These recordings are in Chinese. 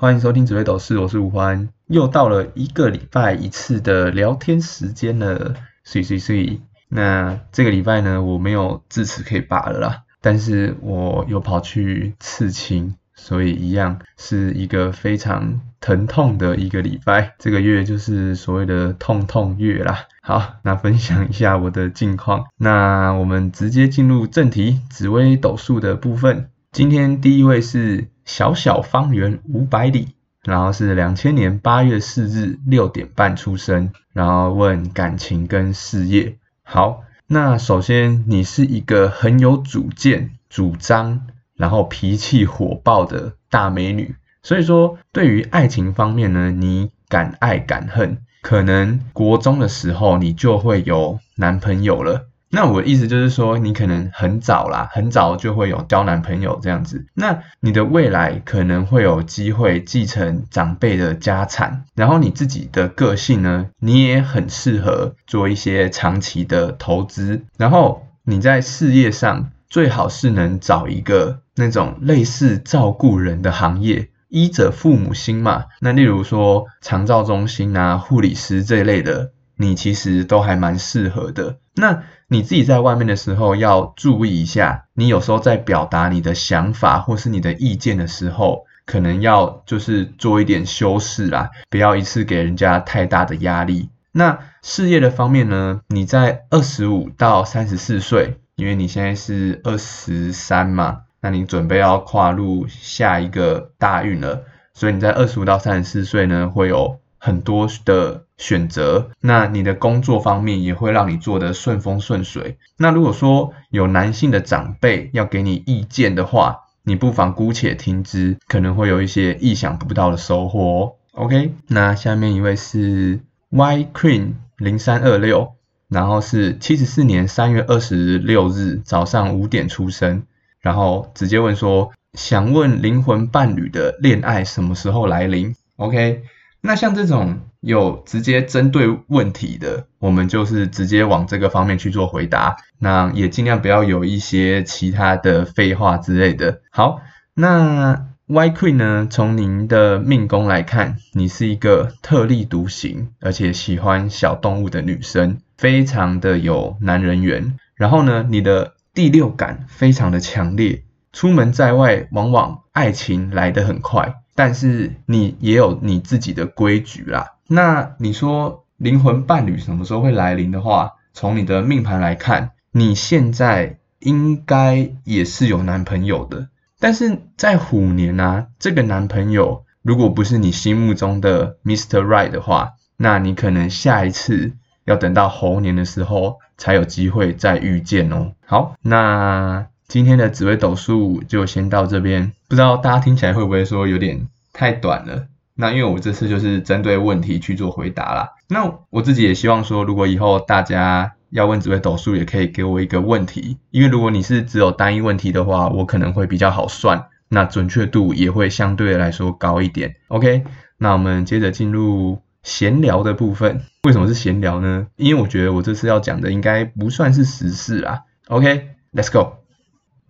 欢迎收听紫微斗士，我是吴欢。又到了一个礼拜一次的聊天时间了，所以所以所以，那这个礼拜呢，我没有智齿可以拔了啦，但是我又跑去刺青，所以一样是一个非常疼痛的一个礼拜。这个月就是所谓的痛痛月啦。好，那分享一下我的近况。那我们直接进入正题，紫微斗数的部分。今天第一位是小小方圆五百里。然后是两千年八月四日六点半出生，然后问感情跟事业。好，那首先你是一个很有主见、主张，然后脾气火爆的大美女，所以说对于爱情方面呢，你敢爱敢恨，可能国中的时候你就会有男朋友了。那我的意思就是说，你可能很早啦，很早就会有交男朋友这样子。那你的未来可能会有机会继承长辈的家产，然后你自己的个性呢，你也很适合做一些长期的投资。然后你在事业上最好是能找一个那种类似照顾人的行业，医者父母心嘛。那例如说长照中心啊、护理师这一类的，你其实都还蛮适合的。那你自己在外面的时候要注意一下，你有时候在表达你的想法或是你的意见的时候，可能要就是做一点修饰啦，不要一次给人家太大的压力。那事业的方面呢？你在二十五到三十四岁，因为你现在是二十三嘛，那你准备要跨入下一个大运了，所以你在二十五到三十四岁呢，会有很多的。选择，那你的工作方面也会让你做得顺风顺水。那如果说有男性的长辈要给你意见的话，你不妨姑且听之，可能会有一些意想不到的收获。OK，那下面一位是 Y Queen 零三二六，然后是七十四年三月二十六日早上五点出生，然后直接问说，想问灵魂伴侣的恋爱什么时候来临？OK。那像这种有直接针对问题的，我们就是直接往这个方面去做回答。那也尽量不要有一些其他的废话之类的。好，那 Y Queen 呢？从您的命宫来看，你是一个特立独行，而且喜欢小动物的女生，非常的有男人缘。然后呢，你的第六感非常的强烈，出门在外，往往爱情来得很快。但是你也有你自己的规矩啦。那你说灵魂伴侣什么时候会来临的话，从你的命盘来看，你现在应该也是有男朋友的。但是在虎年啊，这个男朋友如果不是你心目中的 Mr. Right 的话，那你可能下一次要等到猴年的时候才有机会再遇见哦。好，那。今天的紫微斗数就先到这边，不知道大家听起来会不会说有点太短了？那因为我这次就是针对问题去做回答啦。那我自己也希望说，如果以后大家要问紫微斗数，也可以给我一个问题，因为如果你是只有单一问题的话，我可能会比较好算，那准确度也会相对来说高一点。OK，那我们接着进入闲聊的部分。为什么是闲聊呢？因为我觉得我这次要讲的应该不算是时事啦。OK，Let's go。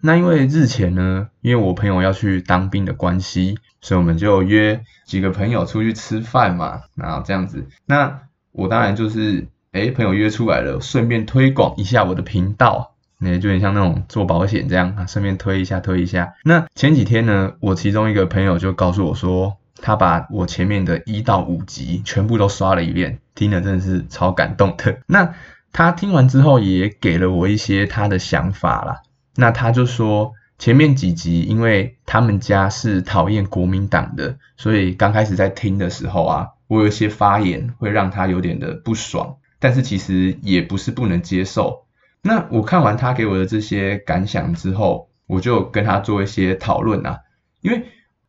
那因为日前呢，因为我朋友要去当兵的关系，所以我们就约几个朋友出去吃饭嘛，然后这样子。那我当然就是，哎，朋友约出来了，顺便推广一下我的频道，那就很像那种做保险这样啊，顺便推一下推一下。那前几天呢，我其中一个朋友就告诉我说，他把我前面的一到五集全部都刷了一遍，听了真的是超感动的。那他听完之后也给了我一些他的想法啦。那他就说，前面几集因为他们家是讨厌国民党的，所以刚开始在听的时候啊，我有一些发言会让他有点的不爽，但是其实也不是不能接受。那我看完他给我的这些感想之后，我就跟他做一些讨论啊，因为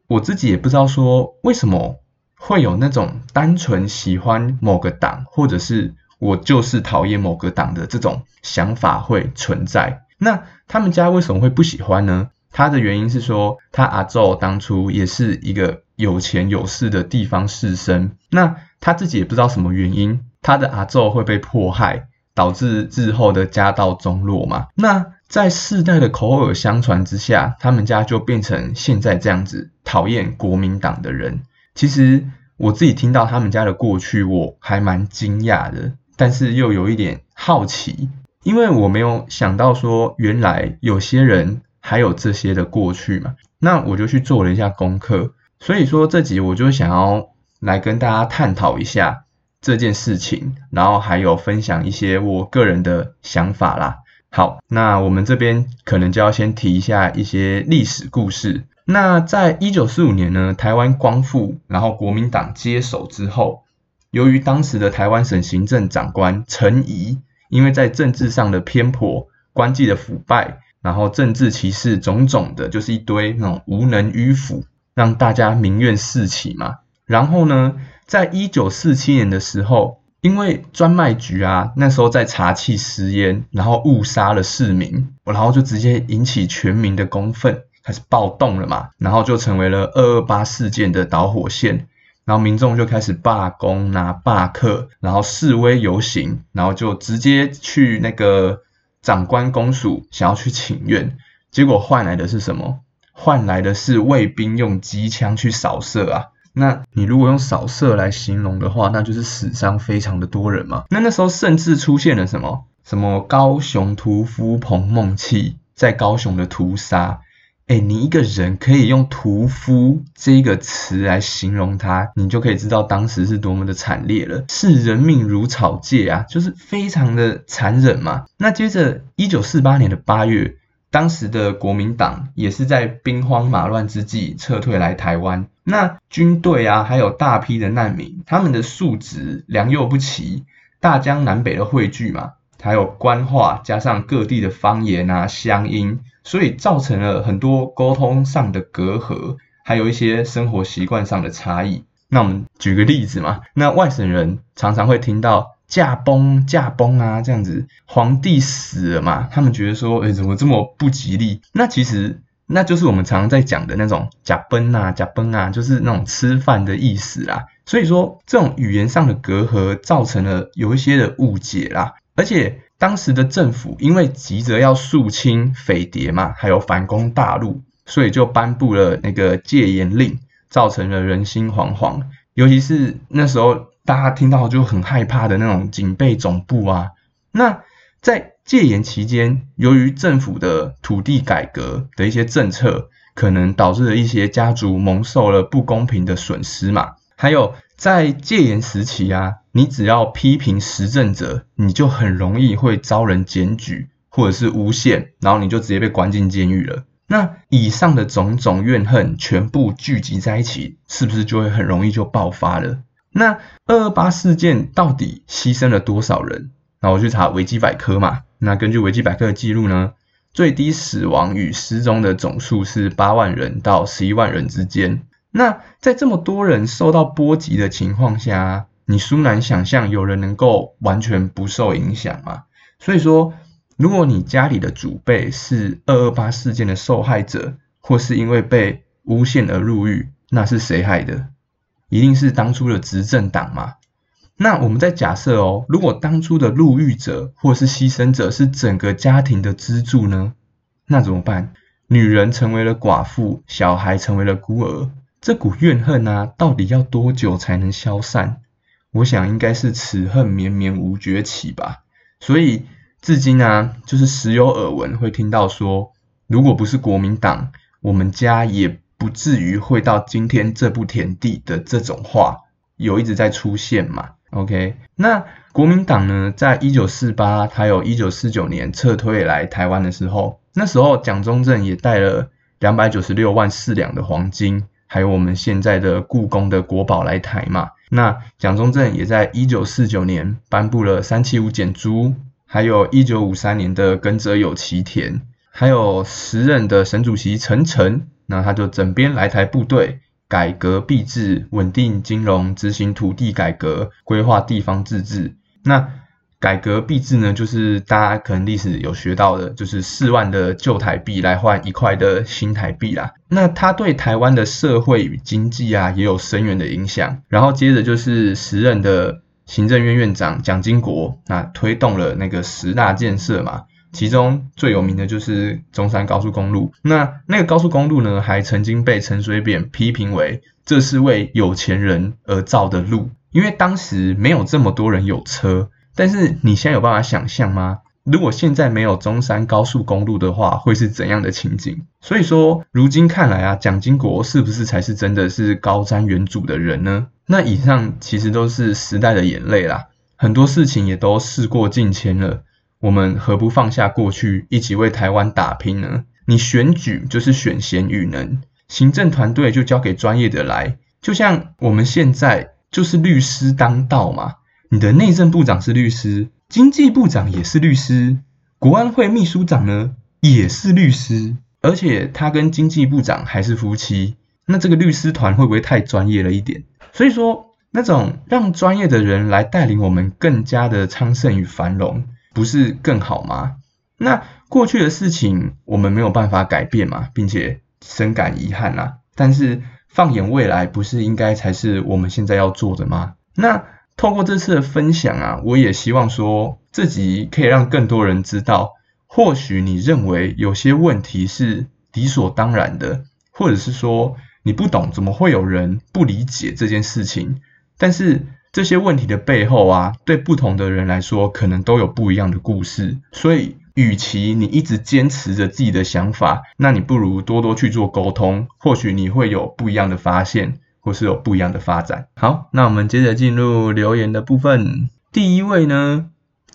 我自己也不知道说为什么会有那种单纯喜欢某个党，或者是我就是讨厌某个党的这种想法会存在。那他们家为什么会不喜欢呢？他的原因是说，他阿昼当初也是一个有钱有势的地方士绅，那他自己也不知道什么原因，他的阿昼会被迫害，导致日后的家道中落嘛。那在世代的口耳相传之下，他们家就变成现在这样子讨厌国民党的人。其实我自己听到他们家的过去，我还蛮惊讶的，但是又有一点好奇，因为我没有想到说原来有些人还有这些的过去嘛。那我就去做了一下功课，所以说这集我就想要来跟大家探讨一下这件事情，然后还有分享一些我个人的想法啦。好，那我们这边可能就要先提一下一些历史故事。那在一九四五年呢，台湾光复，然后国民党接手之后，由于当时的台湾省行政长官陈仪，因为在政治上的偏颇、官纪的腐败，然后政治歧视种种的，就是一堆那种无能迂腐，让大家民怨四起嘛。然后呢，在一九四七年的时候。因为专卖局啊，那时候在查气食烟，然后误杀了市民，然后就直接引起全民的公愤，开始暴动了嘛，然后就成为了二二八事件的导火线，然后民众就开始罢工、拿罢课，然后示威游行，然后就直接去那个长官公署想要去请愿，结果换来的是什么？换来的是卫兵用机枪去扫射啊！那你如果用扫射来形容的话，那就是死伤非常的多人嘛。那那时候甚至出现了什么什么高雄屠夫彭梦器在高雄的屠杀，哎，你一个人可以用屠夫这个词来形容他，你就可以知道当时是多么的惨烈了，视人命如草芥啊，就是非常的残忍嘛。那接着一九四八年的八月。当时的国民党也是在兵荒马乱之际撤退来台湾，那军队啊，还有大批的难民，他们的素质良莠不齐，大江南北的汇聚嘛，还有官话加上各地的方言啊乡音，所以造成了很多沟通上的隔阂，还有一些生活习惯上的差异。那我们举个例子嘛，那外省人常常会听到。驾崩，驾崩啊，这样子，皇帝死了嘛？他们觉得说，哎，怎么这么不吉利？那其实那就是我们常常在讲的那种驾崩啊，驾崩啊，就是那种吃饭的意思啦。所以说，这种语言上的隔阂造成了有一些的误解啦。而且当时的政府因为急着要肃清匪谍嘛，还有反攻大陆，所以就颁布了那个戒严令，造成了人心惶惶。尤其是那时候。大家听到就很害怕的那种警备总部啊，那在戒严期间，由于政府的土地改革的一些政策，可能导致了一些家族蒙受了不公平的损失嘛。还有在戒严时期啊，你只要批评时政者，你就很容易会遭人检举或者是诬陷，然后你就直接被关进监狱了。那以上的种种怨恨全部聚集在一起，是不是就会很容易就爆发了？那二二八事件到底牺牲了多少人？那我去查维基百科嘛。那根据维基百科的记录呢，最低死亡与失踪的总数是八万人到十一万人之间。那在这么多人受到波及的情况下，你殊难想象有人能够完全不受影响嘛？所以说，如果你家里的祖辈是二二八事件的受害者，或是因为被诬陷而入狱，那是谁害的？一定是当初的执政党嘛？那我们在假设哦，如果当初的入狱者或是牺牲者是整个家庭的支柱呢？那怎么办？女人成为了寡妇，小孩成为了孤儿，这股怨恨啊，到底要多久才能消散？我想应该是此恨绵绵无绝期吧。所以至今啊，就是时有耳闻会听到说，如果不是国民党，我们家也。不至于会到今天这步田地的这种话有一直在出现嘛？OK，那国民党呢，在一九四八，还有一九四九年撤退来台湾的时候，那时候蒋中正也带了两百九十六万四两的黄金，还有我们现在的故宫的国宝来台嘛。那蒋中正也在一九四九年颁布了三七五减租，还有一九五三年的耕者有其田，还有时任的省主席陈诚。那他就整编来台部队，改革币制，稳定金融，执行土地改革，规划地方自治。那改革币制呢，就是大家可能历史有学到的，就是四万的旧台币来换一块的新台币啦。那它对台湾的社会与经济啊，也有深远的影响。然后接着就是时任的行政院院长蒋经国，那推动了那个十大建设嘛。其中最有名的就是中山高速公路。那那个高速公路呢，还曾经被陈水扁批评为这是为有钱人而造的路，因为当时没有这么多人有车。但是你现在有办法想象吗？如果现在没有中山高速公路的话，会是怎样的情景？所以说，如今看来啊，蒋经国是不是才是真的是高瞻远瞩的人呢？那以上其实都是时代的眼泪啦，很多事情也都事过境迁了，我们何不放下过去，一起为台湾打拼呢？你选举就是选贤与能，行政团队就交给专业的来，就像我们现在就是律师当道嘛，你的内政部长是律师，经济部长也是律师，国安会秘书长呢也是律师，而且他跟经济部长还是夫妻，那这个律师团会不会太专业了一点？所以说，那种让专业的人来带领我们更加的昌盛与繁荣，不是更好吗？那过去的事情我们没有办法改变嘛，并且深感遗憾啊。但是放眼未来，不是应该才是我们现在要做的吗？那透过这次的分享啊，我也希望说，自己可以让更多人知道，或许你认为有些问题是理所当然的，或者是说。你不懂，怎么会有人不理解这件事情？但是这些问题的背后啊，对不同的人来说，可能都有不一样的故事。所以，与其你一直坚持着自己的想法，那你不如多多去做沟通，或许你会有不一样的发现，或是有不一样的发展。好，那我们接着进入留言的部分。第一位呢，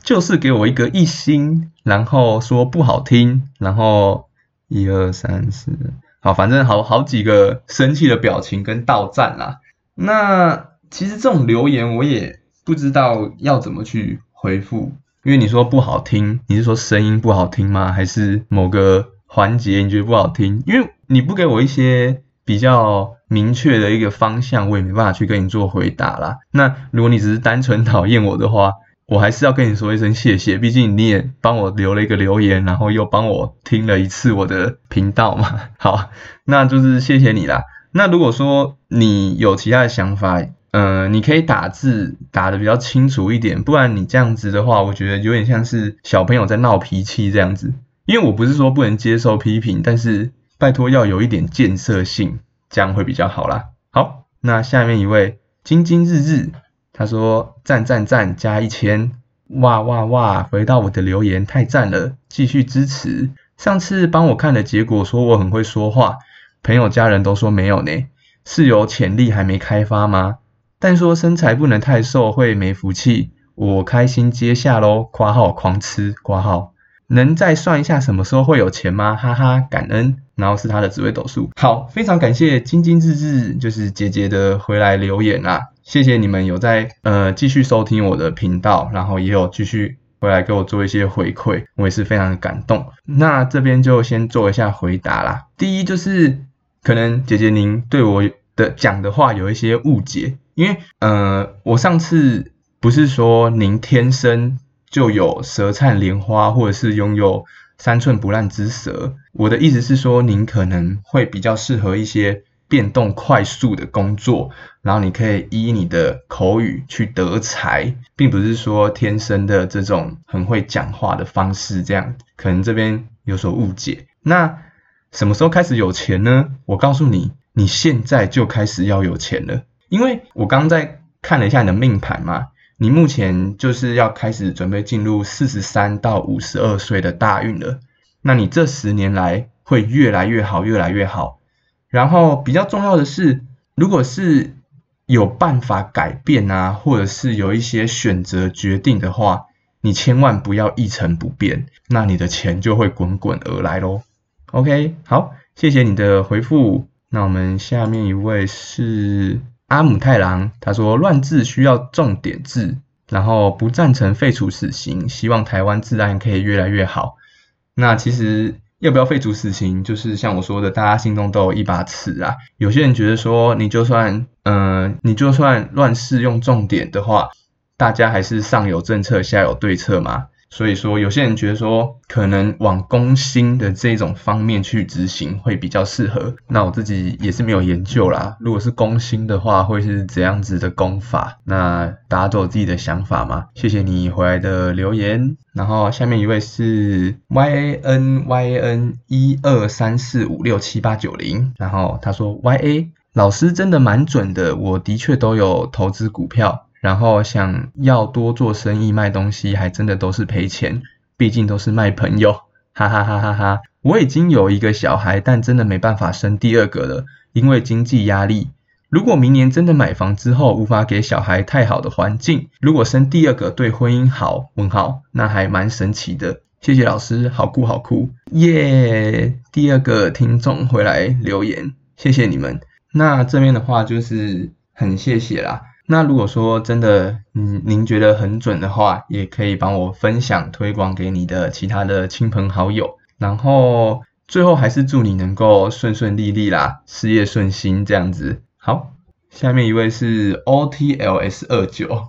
就是给我一个一星，然后说不好听，然后一二三四。好，反正好好几个生气的表情跟道赞啦。那其实这种留言我也不知道要怎么去回复，因为你说不好听，你是说声音不好听吗？还是某个环节你觉得不好听？因为你不给我一些比较明确的一个方向，我也没办法去跟你做回答啦。那如果你只是单纯讨厌我的话，我还是要跟你说一声谢谢，毕竟你也帮我留了一个留言，然后又帮我听了一次我的频道嘛。好，那就是谢谢你啦。那如果说你有其他的想法，嗯，你可以打字打的比较清楚一点，不然你这样子的话，我觉得有点像是小朋友在闹脾气这样子。因为我不是说不能接受批评，但是拜托要有一点建设性，这样会比较好啦。好，那下面一位晶晶日日。他说赞赞赞加一千，哇哇哇！回到我的留言太赞了，继续支持。上次帮我看的结果说我很会说话，朋友家人都说没有呢，是有潜力还没开发吗？但说身材不能太瘦会没福气，我开心接下喽，括号狂吃，括号能再算一下什么时候会有钱吗？哈哈，感恩。然后是他的紫微斗数，好，非常感谢晶晶日日就是姐姐的回来留言啊。谢谢你们有在呃继续收听我的频道，然后也有继续回来给我做一些回馈，我也是非常的感动。那这边就先做一下回答啦。第一就是可能姐姐您对我的讲的话有一些误解，因为呃我上次不是说您天生就有舌灿莲花，或者是拥有三寸不烂之舌，我的意思是说您可能会比较适合一些。变动快速的工作，然后你可以依你的口语去得财，并不是说天生的这种很会讲话的方式，这样可能这边有所误解。那什么时候开始有钱呢？我告诉你，你现在就开始要有钱了，因为我刚在看了一下你的命盘嘛，你目前就是要开始准备进入四十三到五十二岁的大运了。那你这十年来会越来越好，越来越好。然后比较重要的是，如果是有办法改变啊，或者是有一些选择决定的话，你千万不要一成不变，那你的钱就会滚滚而来喽。OK，好，谢谢你的回复。那我们下面一位是阿姆太郎，他说乱治需要重点治，然后不赞成废除死刑，希望台湾治安可以越来越好。那其实。要不要废除死刑？就是像我说的，大家心中都有一把尺啊。有些人觉得说，你就算，嗯，你就算乱世用重点的话，大家还是上有政策，下有对策嘛。所以说，有些人觉得说，可能往攻心的这种方面去执行会比较适合。那我自己也是没有研究啦。如果是攻心的话，会是怎样子的攻法？那大家都有自己的想法嘛？谢谢你回来的留言。然后下面一位是 y a n y a n 一二三四五六七八九零，然后他说 y a 老师真的蛮准的，我的确都有投资股票。然后想要多做生意卖东西，还真的都是赔钱，毕竟都是卖朋友，哈哈哈哈哈！我已经有一个小孩，但真的没办法生第二个了，因为经济压力。如果明年真的买房之后无法给小孩太好的环境，如果生第二个对婚姻好，问号，那还蛮神奇的。谢谢老师，好酷好酷，耶！第二个听众回来留言，谢谢你们。那这边的话就是很谢谢啦。那如果说真的，嗯，您觉得很准的话，也可以帮我分享推广给你的其他的亲朋好友。然后最后还是祝你能够顺顺利利啦，事业顺心这样子。好，下面一位是 O T L S 二九，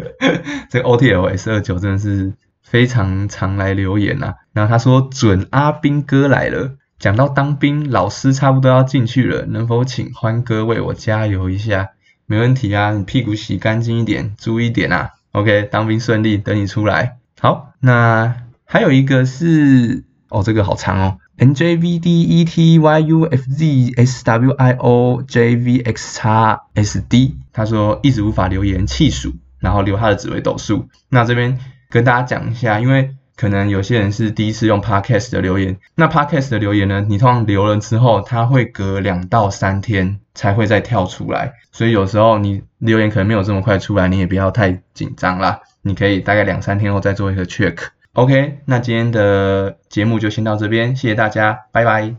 这个 O T L S 二九真的是非常常来留言呐。然后他说准阿兵哥来了，讲到当兵，老师差不多要进去了，能否请欢哥为我加油一下？没问题啊，你屁股洗干净一点，注意点啊。OK，当兵顺利，等你出来。好，那还有一个是，哦，这个好长哦，NJVDETYUFZSWIOJVXXSD，他说一直无法留言，气数，然后留他的紫微斗数。那这边跟大家讲一下，因为。可能有些人是第一次用 Podcast 的留言，那 Podcast 的留言呢？你通常留了之后，它会隔两到三天才会再跳出来，所以有时候你留言可能没有这么快出来，你也不要太紧张啦。你可以大概两三天后再做一个 check。OK，那今天的节目就先到这边，谢谢大家，拜拜。